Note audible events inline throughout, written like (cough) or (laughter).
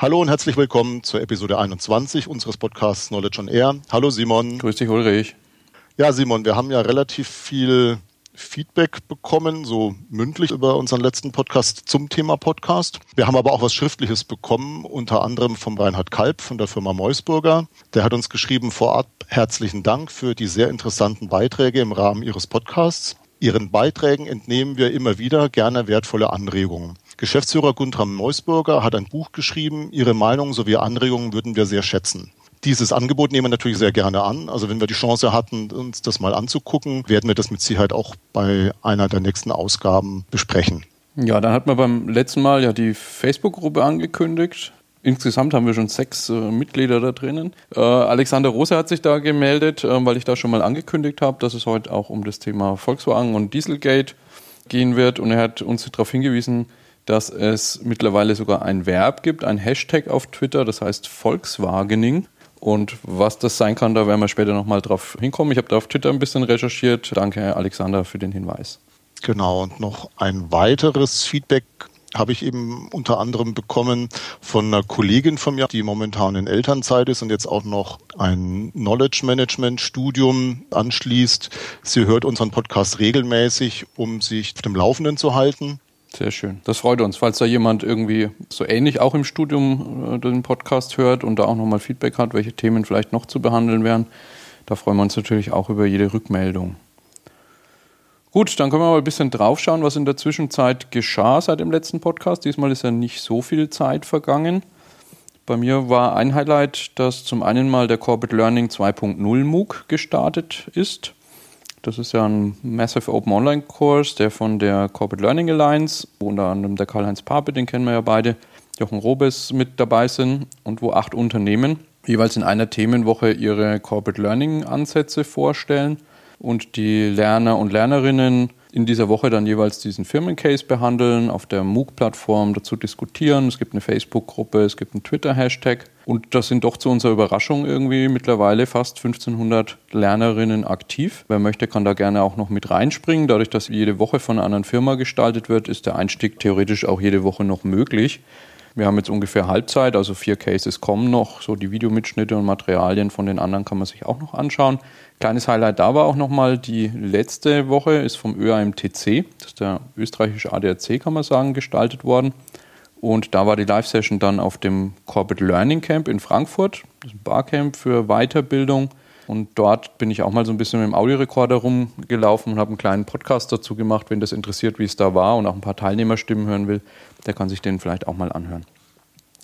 Hallo und herzlich willkommen zur Episode 21 unseres Podcasts Knowledge on Air. Hallo Simon. Grüß dich Ulrich. Ja, Simon, wir haben ja relativ viel Feedback bekommen, so mündlich über unseren letzten Podcast zum Thema Podcast. Wir haben aber auch was Schriftliches bekommen, unter anderem vom Reinhard Kalb von der Firma Meusburger. Der hat uns geschrieben, vorab herzlichen Dank für die sehr interessanten Beiträge im Rahmen Ihres Podcasts. Ihren Beiträgen entnehmen wir immer wieder gerne wertvolle Anregungen. Geschäftsführer Guntram Meusburger hat ein Buch geschrieben. Ihre Meinung sowie Anregungen würden wir sehr schätzen. Dieses Angebot nehmen wir natürlich sehr gerne an. Also wenn wir die Chance hatten, uns das mal anzugucken, werden wir das mit Sicherheit auch bei einer der nächsten Ausgaben besprechen. Ja, dann hat man beim letzten Mal ja die Facebook-Gruppe angekündigt. Insgesamt haben wir schon sechs äh, Mitglieder da drinnen. Äh, Alexander Rose hat sich da gemeldet, äh, weil ich da schon mal angekündigt habe, dass es heute auch um das Thema Volkswagen und Dieselgate gehen wird. Und er hat uns darauf hingewiesen, dass es mittlerweile sogar ein Verb gibt, ein Hashtag auf Twitter, das heißt Volkswagening. Und was das sein kann, da werden wir später nochmal drauf hinkommen. Ich habe da auf Twitter ein bisschen recherchiert. Danke, Alexander, für den Hinweis. Genau, und noch ein weiteres Feedback habe ich eben unter anderem bekommen von einer Kollegin von mir, die momentan in Elternzeit ist und jetzt auch noch ein Knowledge Management Studium anschließt. Sie hört unseren Podcast regelmäßig, um sich auf dem Laufenden zu halten. Sehr schön. Das freut uns. Falls da jemand irgendwie so ähnlich auch im Studium äh, den Podcast hört und da auch nochmal Feedback hat, welche Themen vielleicht noch zu behandeln wären, da freuen wir uns natürlich auch über jede Rückmeldung. Gut, dann können wir mal ein bisschen draufschauen, was in der Zwischenzeit geschah seit dem letzten Podcast. Diesmal ist ja nicht so viel Zeit vergangen. Bei mir war ein Highlight, dass zum einen mal der Corporate Learning 2.0 MOOC gestartet ist. Das ist ja ein Massive Open Online Kurs, der von der Corporate Learning Alliance, wo unter anderem der Karl-Heinz Pape, den kennen wir ja beide, Jochen Robes mit dabei sind und wo acht Unternehmen jeweils in einer Themenwoche ihre Corporate Learning Ansätze vorstellen. Und die Lerner und Lernerinnen in dieser Woche dann jeweils diesen Firmencase behandeln, auf der MOOC-Plattform dazu diskutieren. Es gibt eine Facebook-Gruppe, es gibt einen Twitter-Hashtag. Und das sind doch zu unserer Überraschung irgendwie mittlerweile fast 1500 Lernerinnen aktiv. Wer möchte, kann da gerne auch noch mit reinspringen. Dadurch, dass jede Woche von einer anderen Firma gestaltet wird, ist der Einstieg theoretisch auch jede Woche noch möglich. Wir haben jetzt ungefähr Halbzeit, also vier Cases kommen noch. So die Videomitschnitte und Materialien von den anderen kann man sich auch noch anschauen. Kleines Highlight da war auch nochmal, die letzte Woche ist vom ÖAMTC, das ist der österreichische ADAC, kann man sagen, gestaltet worden. Und da war die Live-Session dann auf dem Corporate Learning Camp in Frankfurt, das ist ein Barcamp für Weiterbildung. Und dort bin ich auch mal so ein bisschen mit dem Audiorekorder rumgelaufen und habe einen kleinen Podcast dazu gemacht. Wenn das interessiert, wie es da war und auch ein paar Teilnehmerstimmen hören will, der kann sich den vielleicht auch mal anhören.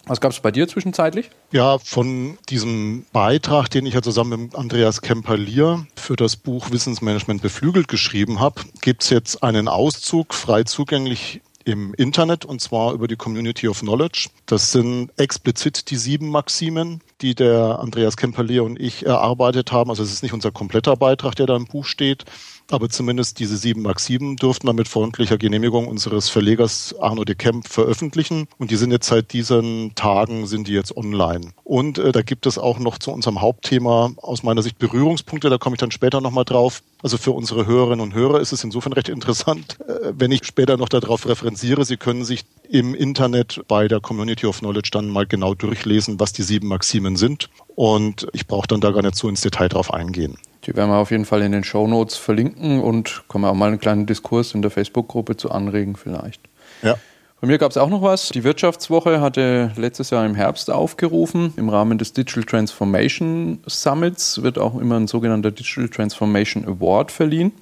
Was gab es bei dir zwischenzeitlich? Ja, von diesem Beitrag, den ich ja zusammen mit Andreas Kemperlier für das Buch Wissensmanagement beflügelt geschrieben habe, gibt es jetzt einen Auszug frei zugänglich im Internet und zwar über die Community of Knowledge. Das sind explizit die sieben Maximen, die der Andreas Kemperlier und ich erarbeitet haben. Also es ist nicht unser kompletter Beitrag, der da im Buch steht, aber zumindest diese sieben Maximen durften wir mit freundlicher Genehmigung unseres Verlegers Arno de Kemp veröffentlichen. Und die sind jetzt seit diesen Tagen, sind die jetzt online. Und äh, da gibt es auch noch zu unserem Hauptthema aus meiner Sicht Berührungspunkte, da komme ich dann später nochmal drauf. Also für unsere Hörerinnen und Hörer ist es insofern recht interessant, äh, wenn ich später noch darauf referenziere. Sie können sich im Internet bei der Community of Knowledge dann mal genau durchlesen, was die sieben Maximen sind. Und ich brauche dann da gar nicht so ins Detail drauf eingehen. Die werden wir auf jeden Fall in den Show Notes verlinken und können wir auch mal einen kleinen Diskurs in der Facebook-Gruppe zu anregen vielleicht. Ja. Bei mir gab es auch noch was. Die Wirtschaftswoche hatte letztes Jahr im Herbst aufgerufen. Im Rahmen des Digital Transformation Summits wird auch immer ein sogenannter Digital Transformation Award verliehen.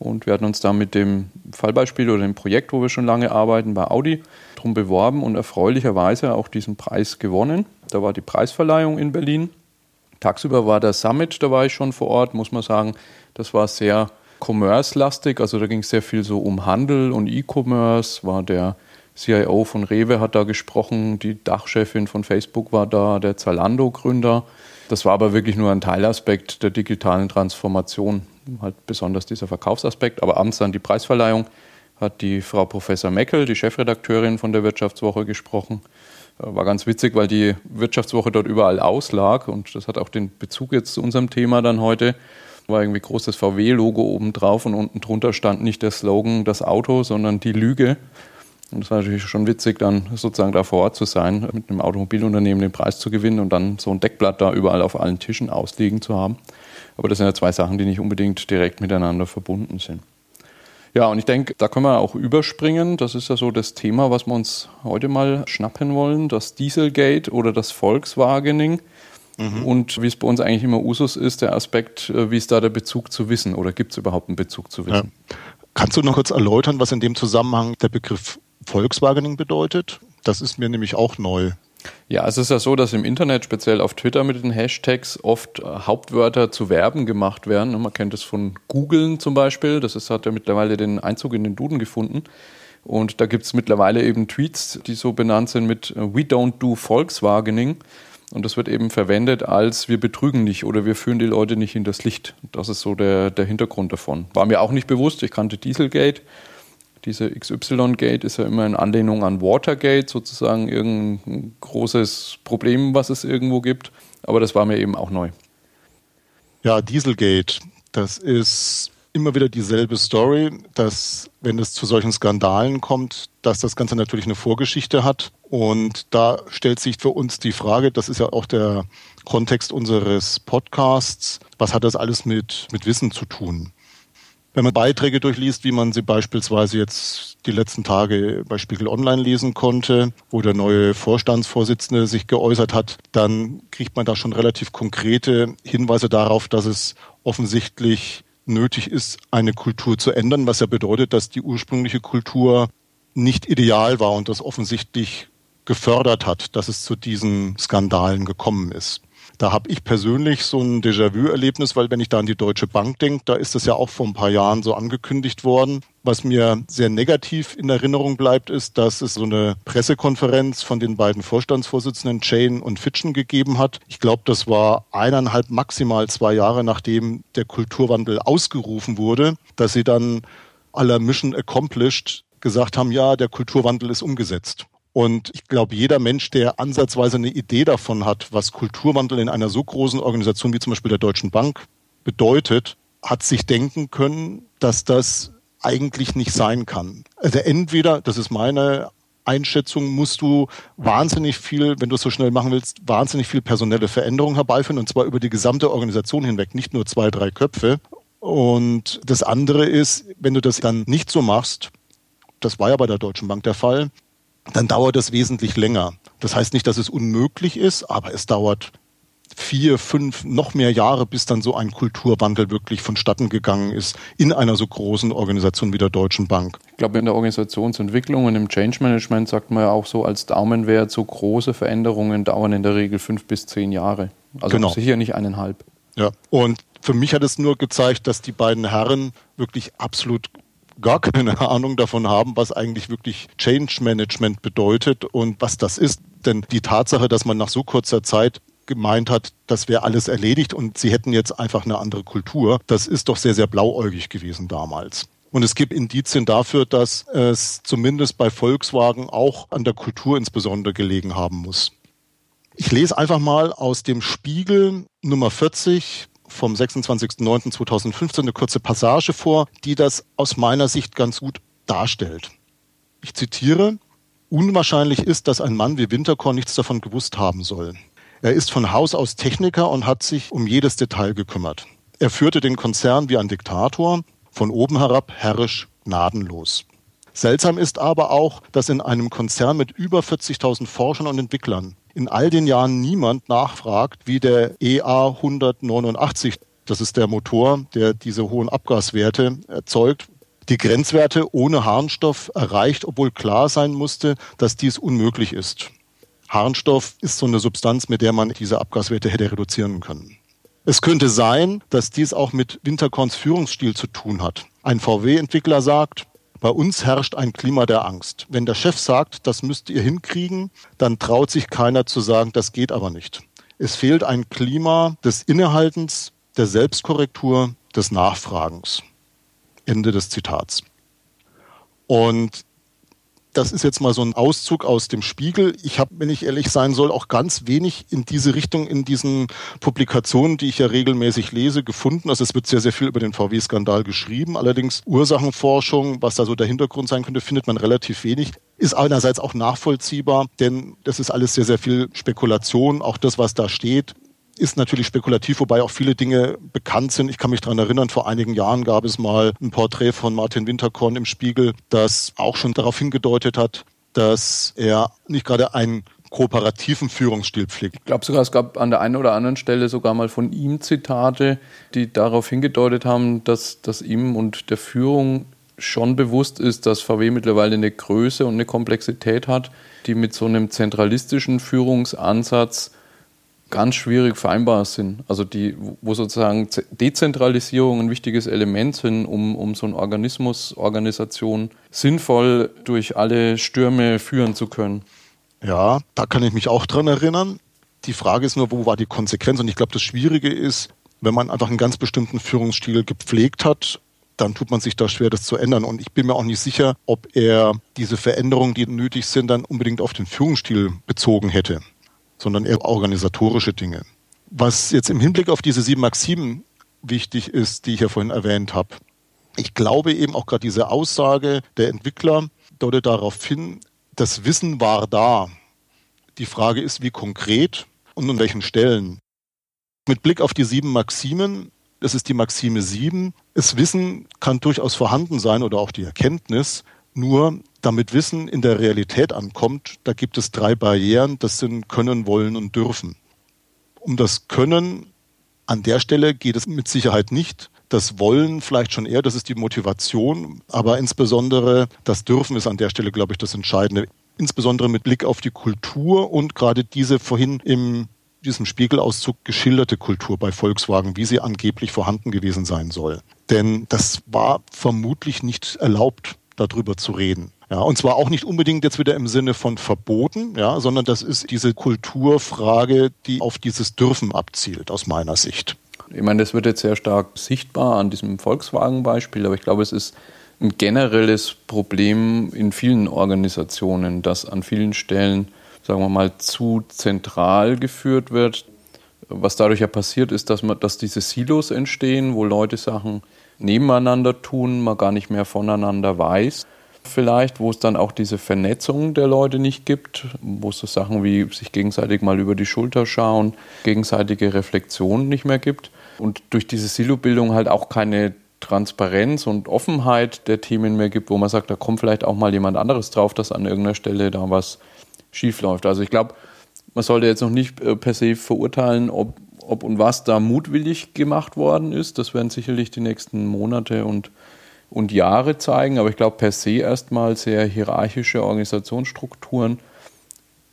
Und wir hatten uns da mit dem Fallbeispiel oder dem Projekt, wo wir schon lange arbeiten, bei Audi drum beworben und erfreulicherweise auch diesen Preis gewonnen. Da war die Preisverleihung in Berlin. Tagsüber war der Summit, da war ich schon vor Ort, muss man sagen. Das war sehr commerce-lastig, also da ging es sehr viel so um Handel und E-Commerce, war der CIO von Rewe hat da gesprochen, die Dachchefin von Facebook war da, der Zalando-Gründer. Das war aber wirklich nur ein Teilaspekt der digitalen Transformation, halt besonders dieser Verkaufsaspekt. Aber abends dann die Preisverleihung hat die Frau Professor Meckel, die Chefredakteurin von der Wirtschaftswoche, gesprochen. War ganz witzig, weil die Wirtschaftswoche dort überall auslag und das hat auch den Bezug jetzt zu unserem Thema dann heute. War irgendwie großes VW-Logo oben drauf und unten drunter stand nicht der Slogan das Auto, sondern die Lüge. Und es war natürlich schon witzig, dann sozusagen da vor Ort zu sein, mit einem Automobilunternehmen den Preis zu gewinnen und dann so ein Deckblatt da überall auf allen Tischen ausliegen zu haben. Aber das sind ja zwei Sachen, die nicht unbedingt direkt miteinander verbunden sind. Ja, und ich denke, da können wir auch überspringen. Das ist ja so das Thema, was wir uns heute mal schnappen wollen, das Dieselgate oder das Volkswagening. Mhm. Und wie es bei uns eigentlich immer Usus ist, der Aspekt, äh, wie ist da der Bezug zu Wissen oder gibt es überhaupt einen Bezug zu Wissen? Ja. Kannst du noch kurz erläutern, was in dem Zusammenhang der Begriff Volkswagening bedeutet? Das ist mir nämlich auch neu. Ja, es ist ja so, dass im Internet, speziell auf Twitter mit den Hashtags, oft äh, Hauptwörter zu Verben gemacht werden. Man kennt es von Googlen zum Beispiel. Das ist, hat ja mittlerweile den Einzug in den Duden gefunden. Und da gibt es mittlerweile eben Tweets, die so benannt sind mit äh, We don't do Volkswagening. Und das wird eben verwendet als wir betrügen nicht oder wir führen die Leute nicht in das Licht. Das ist so der, der Hintergrund davon. War mir auch nicht bewusst. Ich kannte Dieselgate diese XY-Gate ist ja immer in Anlehnung an Watergate, sozusagen irgendein großes Problem, was es irgendwo gibt. Aber das war mir eben auch neu. Ja, Dieselgate, das ist immer wieder dieselbe Story, dass wenn es zu solchen Skandalen kommt, dass das Ganze natürlich eine Vorgeschichte hat. Und da stellt sich für uns die Frage, das ist ja auch der Kontext unseres Podcasts, was hat das alles mit, mit Wissen zu tun? Wenn man Beiträge durchliest, wie man sie beispielsweise jetzt die letzten Tage bei Spiegel Online lesen konnte, wo der neue Vorstandsvorsitzende sich geäußert hat, dann kriegt man da schon relativ konkrete Hinweise darauf, dass es offensichtlich nötig ist, eine Kultur zu ändern, was ja bedeutet, dass die ursprüngliche Kultur nicht ideal war und das offensichtlich gefördert hat, dass es zu diesen Skandalen gekommen ist. Da habe ich persönlich so ein Déjà-vu-Erlebnis, weil wenn ich da an die Deutsche Bank denke, da ist das ja auch vor ein paar Jahren so angekündigt worden. Was mir sehr negativ in Erinnerung bleibt, ist, dass es so eine Pressekonferenz von den beiden Vorstandsvorsitzenden Chain und Fitchen gegeben hat. Ich glaube, das war eineinhalb, maximal zwei Jahre nachdem der Kulturwandel ausgerufen wurde, dass sie dann aller Mission accomplished gesagt haben, ja, der Kulturwandel ist umgesetzt. Und ich glaube, jeder Mensch, der ansatzweise eine Idee davon hat, was Kulturwandel in einer so großen Organisation wie zum Beispiel der Deutschen Bank bedeutet, hat sich denken können, dass das eigentlich nicht sein kann. Also entweder, das ist meine Einschätzung, musst du wahnsinnig viel, wenn du es so schnell machen willst, wahnsinnig viel personelle Veränderung herbeiführen und zwar über die gesamte Organisation hinweg, nicht nur zwei, drei Köpfe. Und das andere ist, wenn du das dann nicht so machst, das war ja bei der Deutschen Bank der Fall, dann dauert es wesentlich länger. Das heißt nicht, dass es unmöglich ist, aber es dauert vier, fünf, noch mehr Jahre, bis dann so ein Kulturwandel wirklich vonstatten gegangen ist in einer so großen Organisation wie der Deutschen Bank. Ich glaube, in der Organisationsentwicklung und im Change Management sagt man ja auch so als Daumenwert, so große Veränderungen dauern in der Regel fünf bis zehn Jahre. Also genau. sicher nicht eineinhalb. Ja, und für mich hat es nur gezeigt, dass die beiden Herren wirklich absolut gar keine (laughs) Ahnung davon haben, was eigentlich wirklich Change Management bedeutet und was das ist. Denn die Tatsache, dass man nach so kurzer Zeit gemeint hat, das wäre alles erledigt und sie hätten jetzt einfach eine andere Kultur, das ist doch sehr, sehr blauäugig gewesen damals. Und es gibt Indizien dafür, dass es zumindest bei Volkswagen auch an der Kultur insbesondere gelegen haben muss. Ich lese einfach mal aus dem Spiegel Nummer 40 vom 26.09.2015 eine kurze Passage vor, die das aus meiner Sicht ganz gut darstellt. Ich zitiere, Unwahrscheinlich ist, dass ein Mann wie Winterkorn nichts davon gewusst haben soll. Er ist von Haus aus Techniker und hat sich um jedes Detail gekümmert. Er führte den Konzern wie ein Diktator, von oben herab herrisch, gnadenlos. Seltsam ist aber auch, dass in einem Konzern mit über 40.000 Forschern und Entwicklern in all den Jahren niemand nachfragt, wie der EA 189, das ist der Motor, der diese hohen Abgaswerte erzeugt, die Grenzwerte ohne Harnstoff erreicht, obwohl klar sein musste, dass dies unmöglich ist. Harnstoff ist so eine Substanz, mit der man diese Abgaswerte hätte reduzieren können. Es könnte sein, dass dies auch mit Winterkorns Führungsstil zu tun hat. Ein VW-Entwickler sagt, bei uns herrscht ein Klima der Angst. Wenn der Chef sagt, das müsst ihr hinkriegen, dann traut sich keiner zu sagen, das geht aber nicht. Es fehlt ein Klima des Innehaltens, der Selbstkorrektur, des Nachfragens. Ende des Zitats. Und Das ist jetzt mal so ein Auszug aus dem Spiegel. Ich habe, wenn ich ehrlich sein soll, auch ganz wenig in diese Richtung in diesen Publikationen, die ich ja regelmäßig lese, gefunden. Also es wird sehr, sehr viel über den VW-Skandal geschrieben. Allerdings Ursachenforschung, was da so der Hintergrund sein könnte, findet man relativ wenig. Ist einerseits auch nachvollziehbar, denn das ist alles sehr, sehr viel Spekulation. Auch das, was da steht, ist natürlich spekulativ, wobei auch viele Dinge bekannt sind. Ich kann mich daran erinnern, vor einigen Jahren gab es mal ein Porträt von Martin Winterkorn im Spiegel, das auch schon darauf hingedeutet hat, dass er nicht gerade einen kooperativen Führungsstil pflegt. Ich glaube sogar, es gab an der einen oder anderen Stelle sogar mal von ihm Zitate, die darauf hingedeutet haben, dass, dass ihm und der Führung schon bewusst ist, dass VW mittlerweile eine Größe und eine Komplexität hat, die mit so einem zentralistischen Führungsansatz ganz schwierig vereinbar sind. Also die, wo sozusagen Dezentralisierung ein wichtiges Element sind, um, um so eine Organismus, Organisation sinnvoll durch alle Stürme führen zu können. Ja, da kann ich mich auch dran erinnern. Die Frage ist nur, wo war die Konsequenz? Und ich glaube, das Schwierige ist, wenn man einfach einen ganz bestimmten Führungsstil gepflegt hat, dann tut man sich da schwer, das zu ändern. Und ich bin mir auch nicht sicher, ob er diese Veränderungen, die nötig sind, dann unbedingt auf den Führungsstil bezogen hätte sondern eher organisatorische Dinge. Was jetzt im Hinblick auf diese sieben Maximen wichtig ist, die ich ja vorhin erwähnt habe. Ich glaube eben auch gerade diese Aussage der Entwickler deutet darauf hin, das Wissen war da. Die Frage ist, wie konkret und an welchen Stellen. Mit Blick auf die sieben Maximen, das ist die Maxime sieben, das Wissen kann durchaus vorhanden sein oder auch die Erkenntnis, nur damit Wissen in der Realität ankommt, da gibt es drei Barrieren, das sind Können, Wollen und Dürfen. Um das Können an der Stelle geht es mit Sicherheit nicht. Das Wollen vielleicht schon eher, das ist die Motivation, aber insbesondere das Dürfen ist an der Stelle, glaube ich, das Entscheidende. Insbesondere mit Blick auf die Kultur und gerade diese vorhin in diesem Spiegelauszug geschilderte Kultur bei Volkswagen, wie sie angeblich vorhanden gewesen sein soll. Denn das war vermutlich nicht erlaubt darüber zu reden. Ja, und zwar auch nicht unbedingt jetzt wieder im Sinne von verboten, ja, sondern das ist diese Kulturfrage, die auf dieses Dürfen abzielt, aus meiner Sicht. Ich meine, das wird jetzt sehr stark sichtbar an diesem Volkswagen-Beispiel, aber ich glaube, es ist ein generelles Problem in vielen Organisationen, dass an vielen Stellen, sagen wir mal, zu zentral geführt wird. Was dadurch ja passiert, ist, dass, man, dass diese Silos entstehen, wo Leute Sachen nebeneinander tun, man gar nicht mehr voneinander weiß. Vielleicht, wo es dann auch diese Vernetzung der Leute nicht gibt, wo es so Sachen wie sich gegenseitig mal über die Schulter schauen, gegenseitige Reflexion nicht mehr gibt und durch diese Silobildung halt auch keine Transparenz und Offenheit der Themen mehr gibt, wo man sagt, da kommt vielleicht auch mal jemand anderes drauf, dass an irgendeiner Stelle da was schief läuft. Also ich glaube, man sollte jetzt noch nicht äh, per se verurteilen, ob ob und was da mutwillig gemacht worden ist, das werden sicherlich die nächsten Monate und, und Jahre zeigen. Aber ich glaube, per se erstmal sehr hierarchische Organisationsstrukturen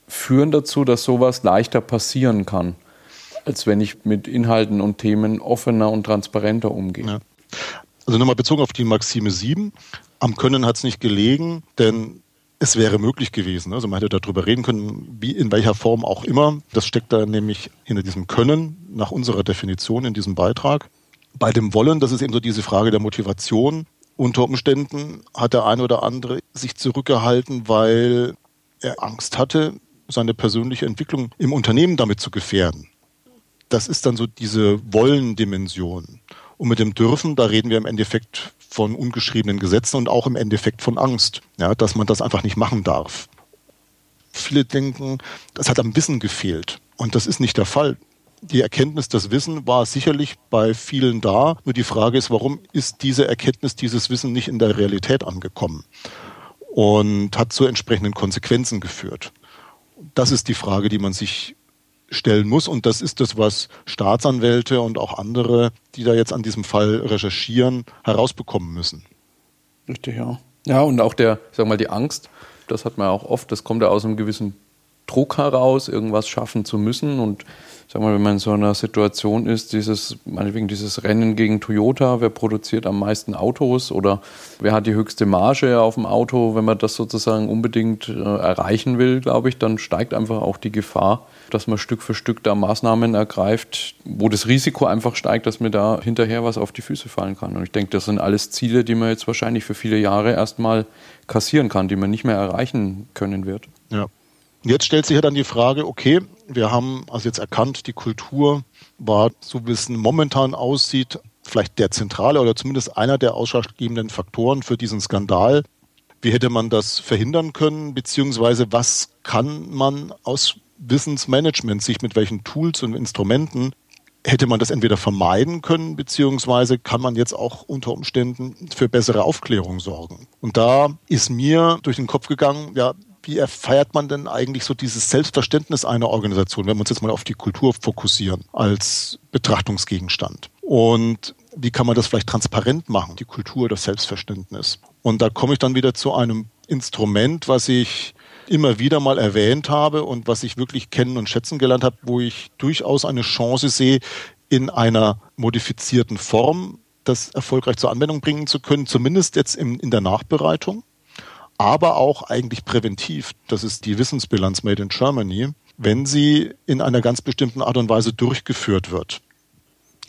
führen dazu, dass sowas leichter passieren kann, als wenn ich mit Inhalten und Themen offener und transparenter umgehe. Ja. Also nochmal bezogen auf die Maxime 7. Am Können hat es nicht gelegen, denn es wäre möglich gewesen. Also man hätte darüber reden können, wie in welcher Form auch immer. Das steckt da nämlich hinter diesem Können nach unserer Definition in diesem Beitrag. Bei dem Wollen, das ist eben so diese Frage der Motivation. Unter Umständen hat der eine oder andere sich zurückgehalten, weil er Angst hatte, seine persönliche Entwicklung im Unternehmen damit zu gefährden. Das ist dann so diese Wollen-Dimension. Und mit dem Dürfen, da reden wir im Endeffekt von ungeschriebenen Gesetzen und auch im Endeffekt von Angst, ja, dass man das einfach nicht machen darf. Viele denken, das hat am Wissen gefehlt. Und das ist nicht der Fall. Die Erkenntnis, das Wissen war sicherlich bei vielen da. Nur die Frage ist, warum ist diese Erkenntnis, dieses Wissen nicht in der Realität angekommen? Und hat zu entsprechenden Konsequenzen geführt. Das ist die Frage, die man sich stellen muss. Und das ist das, was Staatsanwälte und auch andere, die da jetzt an diesem Fall recherchieren, herausbekommen müssen. Richtig, ja. Ja, und auch der, ich sag mal, die Angst, das hat man auch oft, das kommt ja aus einem gewissen Druck heraus, irgendwas schaffen zu müssen. Und sag mal, wenn man in so einer Situation ist, dieses, meinetwegen dieses Rennen gegen Toyota, wer produziert am meisten Autos oder wer hat die höchste Marge auf dem Auto, wenn man das sozusagen unbedingt äh, erreichen will, glaube ich, dann steigt einfach auch die Gefahr, dass man Stück für Stück da Maßnahmen ergreift, wo das Risiko einfach steigt, dass mir da hinterher was auf die Füße fallen kann. Und ich denke, das sind alles Ziele, die man jetzt wahrscheinlich für viele Jahre erstmal kassieren kann, die man nicht mehr erreichen können wird. Ja. Jetzt stellt sich ja dann die Frage, okay, wir haben also jetzt erkannt, die Kultur war, so wie es momentan aussieht, vielleicht der zentrale oder zumindest einer der ausschlaggebenden Faktoren für diesen Skandal. Wie hätte man das verhindern können, beziehungsweise was kann man aus Wissensmanagement sich mit welchen Tools und Instrumenten hätte man das entweder vermeiden können, beziehungsweise kann man jetzt auch unter Umständen für bessere Aufklärung sorgen. Und da ist mir durch den Kopf gegangen, ja, wie erfeiert man denn eigentlich so dieses Selbstverständnis einer Organisation, wenn wir uns jetzt mal auf die Kultur fokussieren als Betrachtungsgegenstand? Und wie kann man das vielleicht transparent machen, die Kultur, das Selbstverständnis? Und da komme ich dann wieder zu einem Instrument, was ich immer wieder mal erwähnt habe und was ich wirklich kennen und schätzen gelernt habe, wo ich durchaus eine Chance sehe, in einer modifizierten Form das erfolgreich zur Anwendung bringen zu können, zumindest jetzt in, in der Nachbereitung aber auch eigentlich präventiv. Das ist die Wissensbilanz Made in Germany, wenn sie in einer ganz bestimmten Art und Weise durchgeführt wird.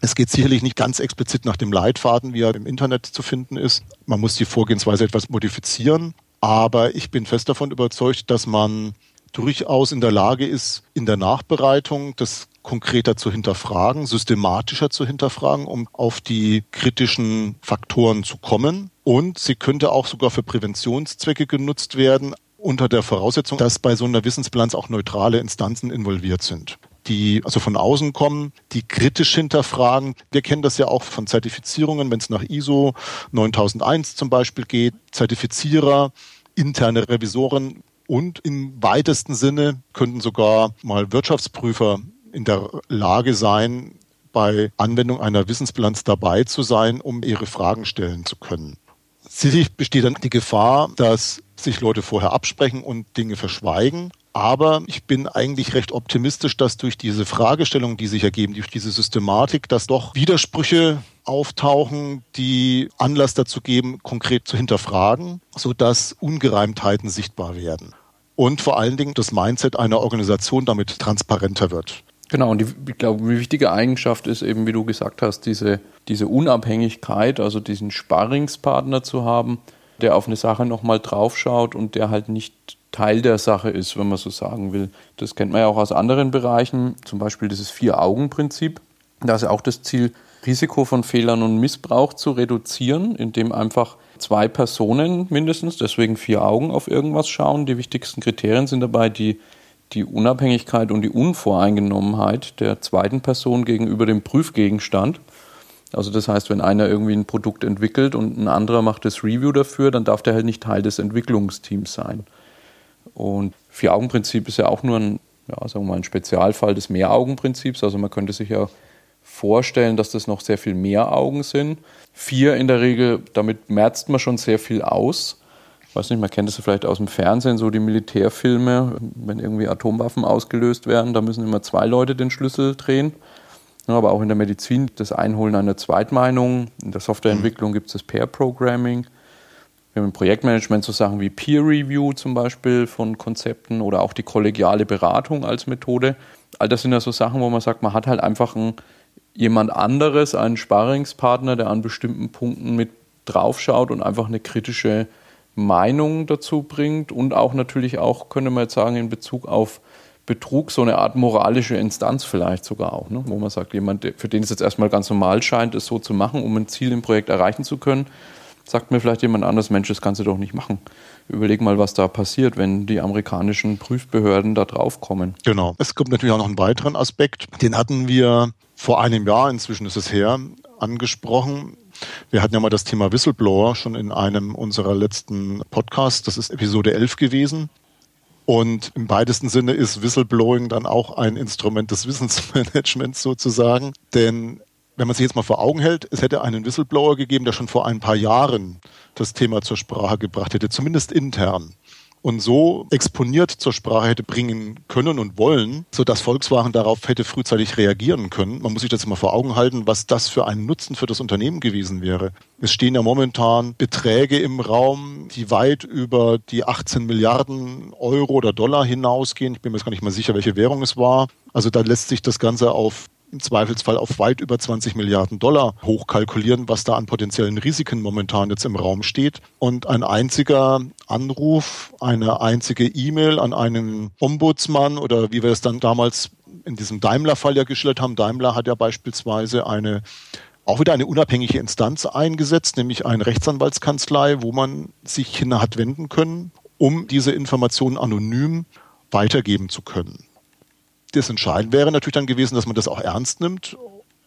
Es geht sicherlich nicht ganz explizit nach dem Leitfaden, wie er im Internet zu finden ist. Man muss die Vorgehensweise etwas modifizieren. Aber ich bin fest davon überzeugt, dass man durchaus in der Lage ist, in der Nachbereitung das konkreter zu hinterfragen, systematischer zu hinterfragen, um auf die kritischen Faktoren zu kommen. Und sie könnte auch sogar für Präventionszwecke genutzt werden, unter der Voraussetzung, dass bei so einer Wissensbilanz auch neutrale Instanzen involviert sind die also von außen kommen, die kritisch hinterfragen. Wir kennen das ja auch von Zertifizierungen, wenn es nach ISO 9001 zum Beispiel geht. Zertifizierer, interne Revisoren und im weitesten Sinne könnten sogar mal Wirtschaftsprüfer in der Lage sein, bei Anwendung einer Wissensbilanz dabei zu sein, um ihre Fragen stellen zu können. Sicherlich besteht dann die Gefahr, dass sich Leute vorher absprechen und Dinge verschweigen. Aber ich bin eigentlich recht optimistisch, dass durch diese Fragestellungen, die sich ergeben, durch diese Systematik, dass doch Widersprüche auftauchen, die Anlass dazu geben, konkret zu hinterfragen, sodass Ungereimtheiten sichtbar werden. Und vor allen Dingen das Mindset einer Organisation damit transparenter wird. Genau, und die, ich glaube, eine wichtige Eigenschaft ist eben, wie du gesagt hast, diese, diese Unabhängigkeit, also diesen Sparringspartner zu haben, der auf eine Sache nochmal draufschaut und der halt nicht Teil der Sache ist, wenn man so sagen will. Das kennt man ja auch aus anderen Bereichen, zum Beispiel dieses Vier-Augen-Prinzip. Da ist ja auch das Ziel, Risiko von Fehlern und Missbrauch zu reduzieren, indem einfach zwei Personen mindestens, deswegen vier Augen auf irgendwas schauen. Die wichtigsten Kriterien sind dabei die die Unabhängigkeit und die Unvoreingenommenheit der zweiten Person gegenüber dem Prüfgegenstand. Also das heißt, wenn einer irgendwie ein Produkt entwickelt und ein anderer macht das Review dafür, dann darf der halt nicht Teil des Entwicklungsteams sein. Und Vier-Augen-Prinzip ist ja auch nur ein, ja, sagen wir mal, ein Spezialfall des Mehraugen-Prinzips. Also man könnte sich ja vorstellen, dass das noch sehr viel mehr Augen sind. Vier in der Regel, damit merzt man schon sehr viel aus weiß nicht, man kennt das vielleicht aus dem Fernsehen, so die Militärfilme, wenn irgendwie Atomwaffen ausgelöst werden, da müssen immer zwei Leute den Schlüssel drehen. Aber auch in der Medizin das Einholen einer Zweitmeinung. In der Softwareentwicklung gibt es das Pair-Programming. Wir haben im Projektmanagement so Sachen wie Peer Review zum Beispiel von Konzepten oder auch die kollegiale Beratung als Methode. All das sind ja so Sachen, wo man sagt, man hat halt einfach ein, jemand anderes, einen Sparringspartner, der an bestimmten Punkten mit draufschaut und einfach eine kritische Meinung dazu bringt und auch natürlich auch, könnte man jetzt sagen, in Bezug auf Betrug so eine Art moralische Instanz vielleicht sogar auch, ne? wo man sagt, jemand, für den es jetzt erstmal ganz normal scheint, es so zu machen, um ein Ziel im Projekt erreichen zu können, sagt mir vielleicht jemand anderes, Mensch, das kannst du doch nicht machen. Überleg mal, was da passiert, wenn die amerikanischen Prüfbehörden da drauf kommen. Genau. Es gibt natürlich auch noch einen weiteren Aspekt, den hatten wir vor einem Jahr, inzwischen ist es her, angesprochen. Wir hatten ja mal das Thema Whistleblower schon in einem unserer letzten Podcasts. Das ist Episode 11 gewesen. Und im weitesten Sinne ist Whistleblowing dann auch ein Instrument des Wissensmanagements sozusagen. Denn wenn man sich jetzt mal vor Augen hält, es hätte einen Whistleblower gegeben, der schon vor ein paar Jahren das Thema zur Sprache gebracht hätte, zumindest intern. Und so exponiert zur Sprache hätte bringen können und wollen, sodass Volkswagen darauf hätte frühzeitig reagieren können. Man muss sich das immer vor Augen halten, was das für ein Nutzen für das Unternehmen gewesen wäre. Es stehen ja momentan Beträge im Raum, die weit über die 18 Milliarden Euro oder Dollar hinausgehen. Ich bin mir jetzt gar nicht mal sicher, welche Währung es war. Also da lässt sich das Ganze auf im Zweifelsfall auf weit über 20 Milliarden Dollar hochkalkulieren, was da an potenziellen Risiken momentan jetzt im Raum steht. Und ein einziger Anruf, eine einzige E-Mail an einen Ombudsmann oder wie wir es dann damals in diesem Daimler-Fall ja geschildert haben. Daimler hat ja beispielsweise eine auch wieder eine unabhängige Instanz eingesetzt, nämlich eine Rechtsanwaltskanzlei, wo man sich hin hat wenden können, um diese Informationen anonym weitergeben zu können das Entscheidende wäre natürlich dann gewesen, dass man das auch ernst nimmt.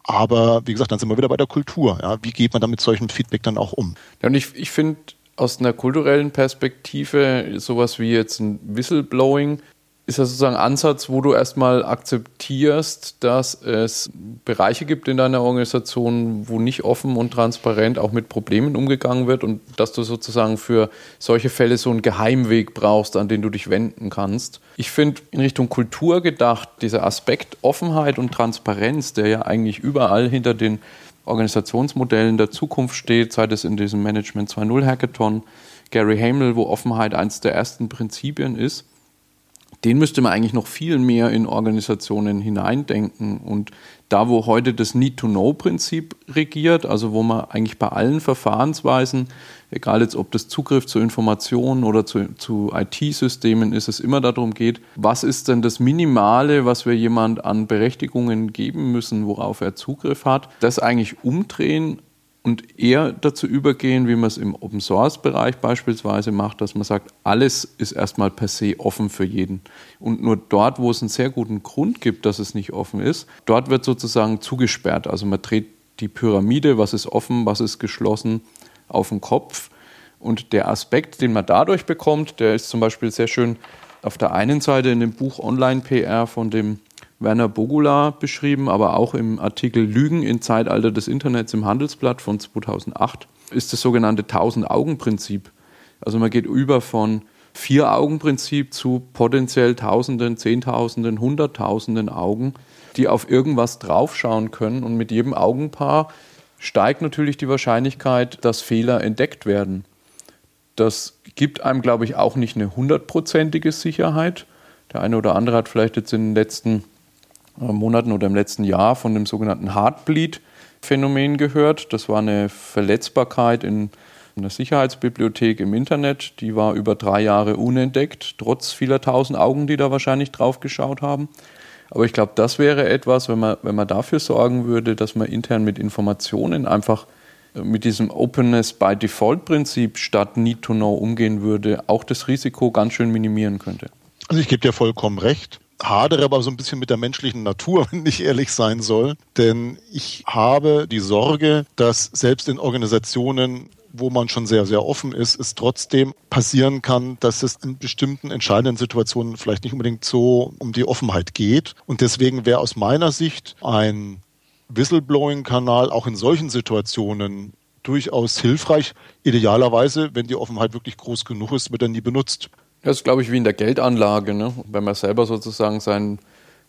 Aber wie gesagt, dann sind wir wieder bei der Kultur. Ja? Wie geht man dann mit solchem Feedback dann auch um? Ja, und ich, ich finde aus einer kulturellen Perspektive sowas wie jetzt ein Whistleblowing ist das sozusagen ein Ansatz, wo du erstmal akzeptierst, dass es Bereiche gibt in deiner Organisation, wo nicht offen und transparent auch mit Problemen umgegangen wird und dass du sozusagen für solche Fälle so einen Geheimweg brauchst, an den du dich wenden kannst. Ich finde in Richtung Kultur gedacht, dieser Aspekt Offenheit und Transparenz, der ja eigentlich überall hinter den Organisationsmodellen der Zukunft steht, sei es in diesem Management 2.0 Hackathon, Gary Hamel, wo Offenheit eines der ersten Prinzipien ist den müsste man eigentlich noch viel mehr in Organisationen hineindenken. Und da, wo heute das Need-to-Know-Prinzip regiert, also wo man eigentlich bei allen Verfahrensweisen, egal jetzt ob das Zugriff zu Informationen oder zu, zu IT-Systemen ist, es immer darum geht, was ist denn das Minimale, was wir jemand an Berechtigungen geben müssen, worauf er Zugriff hat, das eigentlich umdrehen und eher dazu übergehen, wie man es im Open Source Bereich beispielsweise macht, dass man sagt, alles ist erstmal per se offen für jeden. Und nur dort, wo es einen sehr guten Grund gibt, dass es nicht offen ist, dort wird sozusagen zugesperrt. Also man dreht die Pyramide, was ist offen, was ist geschlossen, auf den Kopf. Und der Aspekt, den man dadurch bekommt, der ist zum Beispiel sehr schön auf der einen Seite in dem Buch Online PR von dem Werner Bogula beschrieben, aber auch im Artikel Lügen im Zeitalter des Internets im Handelsblatt von 2008 ist das sogenannte Tausend-Augen-Prinzip. Also man geht über von Vier-Augen-Prinzip zu potenziell Tausenden, Zehntausenden, Hunderttausenden Augen, die auf irgendwas draufschauen können. Und mit jedem Augenpaar steigt natürlich die Wahrscheinlichkeit, dass Fehler entdeckt werden. Das gibt einem, glaube ich, auch nicht eine hundertprozentige Sicherheit. Der eine oder andere hat vielleicht jetzt in den letzten Monaten oder im letzten Jahr von dem sogenannten Heartbleed-Phänomen gehört. Das war eine Verletzbarkeit in einer Sicherheitsbibliothek im Internet. Die war über drei Jahre unentdeckt, trotz vieler tausend Augen, die da wahrscheinlich drauf geschaut haben. Aber ich glaube, das wäre etwas, wenn man, wenn man dafür sorgen würde, dass man intern mit Informationen einfach äh, mit diesem Openness by Default Prinzip statt Need to Know umgehen würde, auch das Risiko ganz schön minimieren könnte. Also ich gebe dir vollkommen recht hadere aber so ein bisschen mit der menschlichen Natur, (laughs) wenn ich ehrlich sein soll. Denn ich habe die Sorge, dass selbst in Organisationen, wo man schon sehr, sehr offen ist, es trotzdem passieren kann, dass es in bestimmten entscheidenden Situationen vielleicht nicht unbedingt so um die Offenheit geht. Und deswegen wäre aus meiner Sicht ein Whistleblowing-Kanal auch in solchen Situationen durchaus hilfreich. Idealerweise, wenn die Offenheit wirklich groß genug ist, wird er nie benutzt. Das ist, glaube ich, wie in der Geldanlage. Ne? Wenn man selber sozusagen sein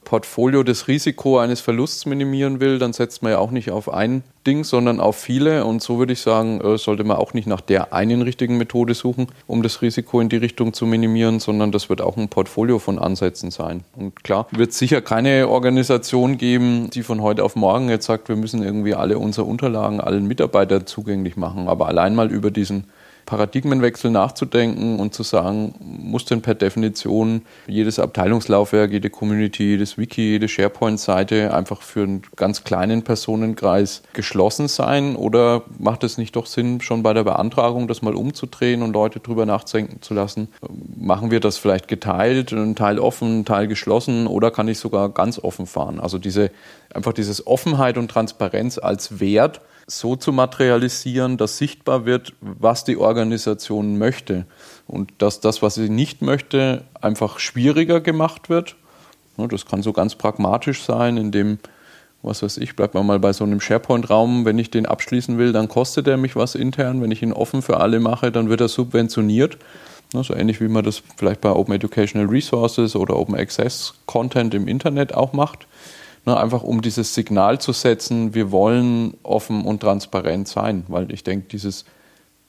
Portfolio das Risiko eines Verlusts minimieren will, dann setzt man ja auch nicht auf ein Ding, sondern auf viele. Und so würde ich sagen, äh, sollte man auch nicht nach der einen richtigen Methode suchen, um das Risiko in die Richtung zu minimieren, sondern das wird auch ein Portfolio von Ansätzen sein. Und klar, wird sicher keine Organisation geben, die von heute auf morgen jetzt sagt, wir müssen irgendwie alle unsere Unterlagen allen Mitarbeitern zugänglich machen. Aber allein mal über diesen Paradigmenwechsel nachzudenken und zu sagen, muss denn per Definition jedes Abteilungslaufwerk, jede Community, jedes Wiki, jede SharePoint-Seite einfach für einen ganz kleinen Personenkreis geschlossen sein? Oder macht es nicht doch Sinn, schon bei der Beantragung das mal umzudrehen und Leute drüber nachdenken zu lassen? Machen wir das vielleicht geteilt, ein Teil offen, ein Teil geschlossen oder kann ich sogar ganz offen fahren? Also diese, einfach dieses Offenheit und Transparenz als Wert so zu materialisieren, dass sichtbar wird, was die Organisation möchte und dass das, was sie nicht möchte, einfach schwieriger gemacht wird. Das kann so ganz pragmatisch sein, indem, was weiß ich, bleibt man mal bei so einem SharePoint-Raum, wenn ich den abschließen will, dann kostet er mich was intern. Wenn ich ihn offen für alle mache, dann wird er subventioniert. So ähnlich wie man das vielleicht bei Open Educational Resources oder Open Access Content im Internet auch macht. Ne, einfach um dieses Signal zu setzen, wir wollen offen und transparent sein, weil ich denke, dieses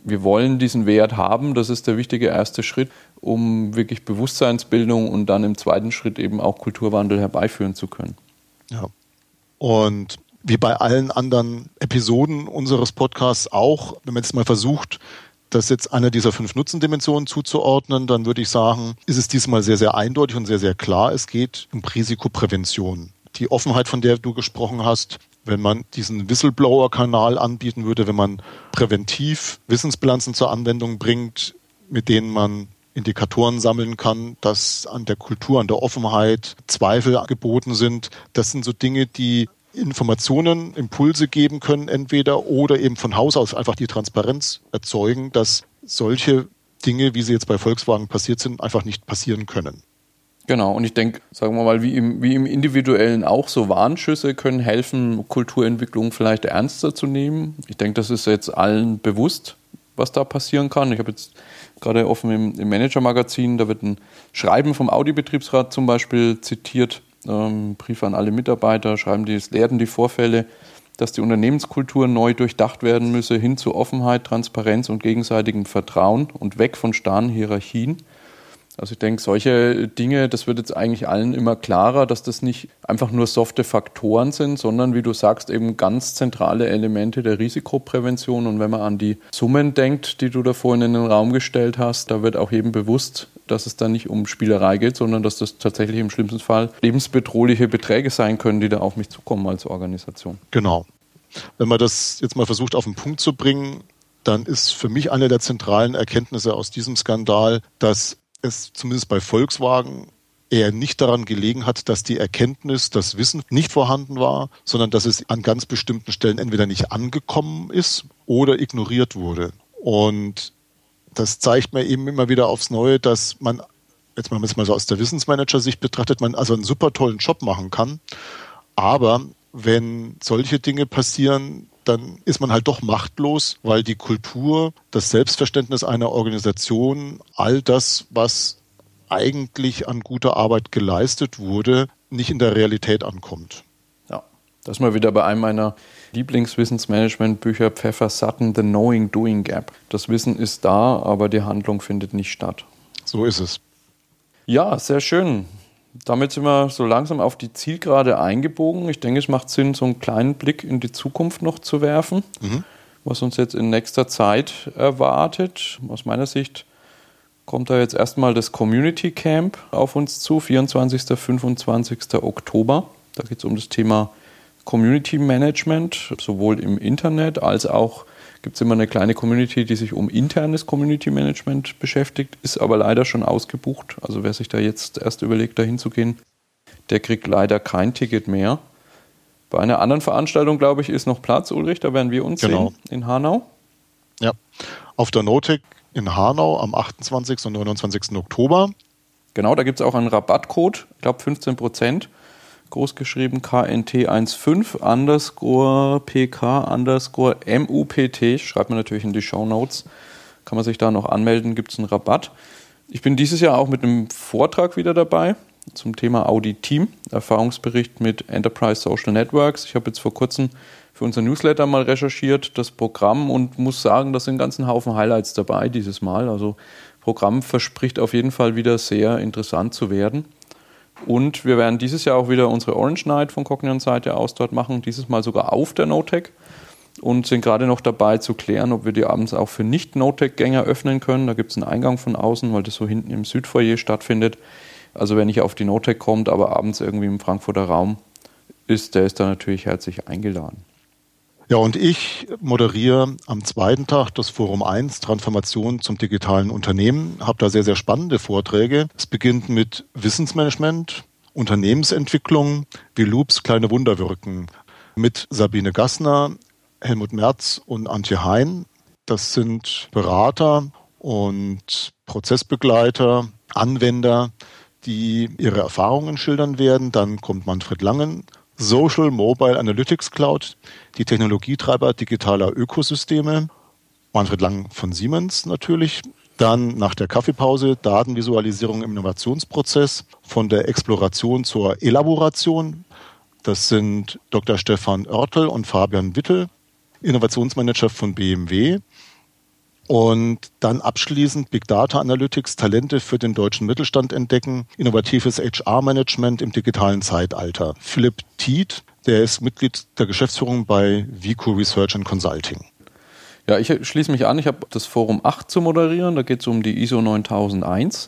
wir wollen diesen Wert haben, das ist der wichtige erste Schritt, um wirklich Bewusstseinsbildung und dann im zweiten Schritt eben auch Kulturwandel herbeiführen zu können. Ja. Und wie bei allen anderen Episoden unseres Podcasts auch, wenn man jetzt mal versucht, das jetzt einer dieser fünf Nutzendimensionen zuzuordnen, dann würde ich sagen, ist es diesmal sehr, sehr eindeutig und sehr, sehr klar. Es geht um Risikoprävention. Die Offenheit, von der du gesprochen hast, wenn man diesen Whistleblower-Kanal anbieten würde, wenn man präventiv Wissensbilanzen zur Anwendung bringt, mit denen man Indikatoren sammeln kann, dass an der Kultur, an der Offenheit Zweifel geboten sind. Das sind so Dinge, die Informationen, Impulse geben können, entweder oder eben von Haus aus einfach die Transparenz erzeugen, dass solche Dinge, wie sie jetzt bei Volkswagen passiert sind, einfach nicht passieren können. Genau, und ich denke, sagen wir mal, wie im, wie im Individuellen auch, so Warnschüsse können helfen, Kulturentwicklung vielleicht ernster zu nehmen. Ich denke, das ist jetzt allen bewusst, was da passieren kann. Ich habe jetzt gerade offen im, im Manager-Magazin, da wird ein Schreiben vom Audi-Betriebsrat zum Beispiel zitiert, ähm, Brief an alle Mitarbeiter, schreiben die, es lehrten die Vorfälle, dass die Unternehmenskultur neu durchdacht werden müsse, hin zu Offenheit, Transparenz und gegenseitigem Vertrauen und weg von starren Hierarchien. Also ich denke, solche Dinge, das wird jetzt eigentlich allen immer klarer, dass das nicht einfach nur softe Faktoren sind, sondern wie du sagst, eben ganz zentrale Elemente der Risikoprävention. Und wenn man an die Summen denkt, die du da vorhin in den Raum gestellt hast, da wird auch jedem bewusst, dass es da nicht um Spielerei geht, sondern dass das tatsächlich im schlimmsten Fall lebensbedrohliche Beträge sein können, die da auf mich zukommen als Organisation. Genau. Wenn man das jetzt mal versucht auf den Punkt zu bringen, dann ist für mich eine der zentralen Erkenntnisse aus diesem Skandal, dass es zumindest bei Volkswagen eher nicht daran gelegen hat, dass die Erkenntnis, das Wissen nicht vorhanden war, sondern dass es an ganz bestimmten Stellen entweder nicht angekommen ist oder ignoriert wurde. Und das zeigt mir eben immer wieder aufs Neue, dass man, jetzt mal, mal so aus der Wissensmanager-Sicht betrachtet, man also einen super tollen Job machen kann. Aber wenn solche Dinge passieren, dann ist man halt doch machtlos, weil die Kultur, das Selbstverständnis einer Organisation, all das, was eigentlich an guter Arbeit geleistet wurde, nicht in der Realität ankommt. Ja, das ist mal wieder bei einem meiner Lieblingswissensmanagement-Bücher Pfeffer Sutton, The Knowing Doing Gap. Das Wissen ist da, aber die Handlung findet nicht statt. So ist es. Ja, sehr schön damit sind wir so langsam auf die Zielgerade eingebogen. Ich denke, es macht Sinn, so einen kleinen Blick in die Zukunft noch zu werfen, mhm. was uns jetzt in nächster Zeit erwartet. Aus meiner Sicht kommt da jetzt erstmal das Community Camp auf uns zu, 24. 25. Oktober. Da geht es um das Thema Community Management, sowohl im Internet als auch gibt es immer eine kleine Community, die sich um internes Community Management beschäftigt, ist aber leider schon ausgebucht. Also wer sich da jetzt erst überlegt, da hinzugehen, der kriegt leider kein Ticket mehr. Bei einer anderen Veranstaltung, glaube ich, ist noch Platz, Ulrich, da werden wir uns genau. sehen in Hanau. Ja, auf der Notek in Hanau am 28. und 29. Oktober. Genau, da gibt es auch einen Rabattcode, ich glaube 15 Prozent großgeschrieben KNT15 underscore PK underscore MUPT. Schreibt man natürlich in die Show Notes. Kann man sich da noch anmelden, gibt es einen Rabatt. Ich bin dieses Jahr auch mit einem Vortrag wieder dabei zum Thema Audi Team, Erfahrungsbericht mit Enterprise Social Networks. Ich habe jetzt vor kurzem für unser Newsletter mal recherchiert, das Programm und muss sagen, da sind einen ganzen Haufen Highlights dabei dieses Mal. Also Programm verspricht auf jeden Fall wieder sehr interessant zu werden. Und wir werden dieses Jahr auch wieder unsere Orange Night von Cognion Seite aus dort machen, dieses Mal sogar auf der Notec und sind gerade noch dabei zu klären, ob wir die abends auch für Nicht-Notec-Gänger öffnen können. Da gibt es einen Eingang von außen, weil das so hinten im Südfoyer stattfindet. Also wer nicht auf die Notec kommt, aber abends irgendwie im Frankfurter Raum ist, der ist da natürlich herzlich eingeladen. Ja, und ich moderiere am zweiten Tag das Forum 1 Transformation zum digitalen Unternehmen, habe da sehr, sehr spannende Vorträge. Es beginnt mit Wissensmanagement, Unternehmensentwicklung, wie Loops kleine Wunder wirken, mit Sabine Gassner, Helmut Merz und Antje Hein. Das sind Berater und Prozessbegleiter, Anwender, die ihre Erfahrungen schildern werden. Dann kommt Manfred Langen Social Mobile Analytics Cloud, die Technologietreiber digitaler Ökosysteme. Manfred Lang von Siemens natürlich Dann nach der Kaffeepause Datenvisualisierung im Innovationsprozess von der Exploration zur Elaboration. Das sind Dr. Stefan Oertel und Fabian Wittel, Innovationsmanager von BMW. Und dann abschließend Big Data Analytics, Talente für den deutschen Mittelstand entdecken, innovatives HR-Management im digitalen Zeitalter. Philipp Tiet, der ist Mitglied der Geschäftsführung bei Vico Research and Consulting. Ja, ich schließe mich an. Ich habe das Forum 8 zu moderieren. Da geht es um die ISO 9001.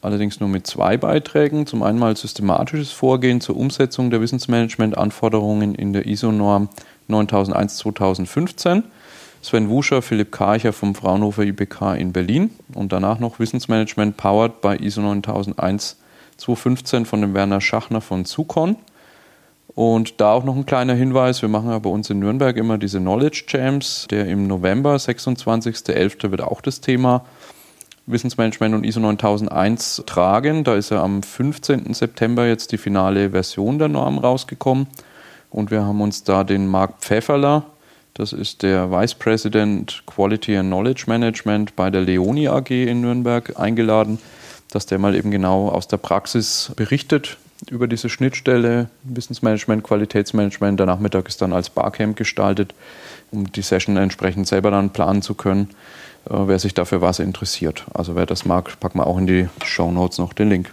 Allerdings nur mit zwei Beiträgen. Zum einen mal systematisches Vorgehen zur Umsetzung der Wissensmanagement-Anforderungen in der ISO-Norm 9001 2015. Sven Wuscher, Philipp Karcher vom Fraunhofer IBK in Berlin und danach noch Wissensmanagement powered bei ISO 9001 2015 von dem Werner Schachner von Zucon. Und da auch noch ein kleiner Hinweis, wir machen ja bei uns in Nürnberg immer diese Knowledge Jams, der im November, 26.11. wird auch das Thema Wissensmanagement und ISO 9001 tragen. Da ist ja am 15. September jetzt die finale Version der Norm rausgekommen. Und wir haben uns da den Marc Pfefferler, das ist der Vice President Quality and Knowledge Management bei der Leoni AG in Nürnberg, eingeladen, dass der mal eben genau aus der Praxis berichtet, über diese Schnittstelle Wissensmanagement, Qualitätsmanagement. Der Nachmittag ist dann als Barcamp gestaltet, um die Session entsprechend selber dann planen zu können, äh, wer sich dafür was interessiert. Also wer das mag, packen wir auch in die Show Notes noch den Link.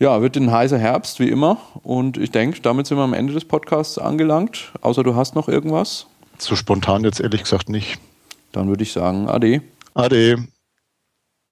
Ja, wird ein heißer Herbst, wie immer. Und ich denke, damit sind wir am Ende des Podcasts angelangt. Außer du hast noch irgendwas? So spontan jetzt ehrlich gesagt nicht. Dann würde ich sagen, Ade. Ade.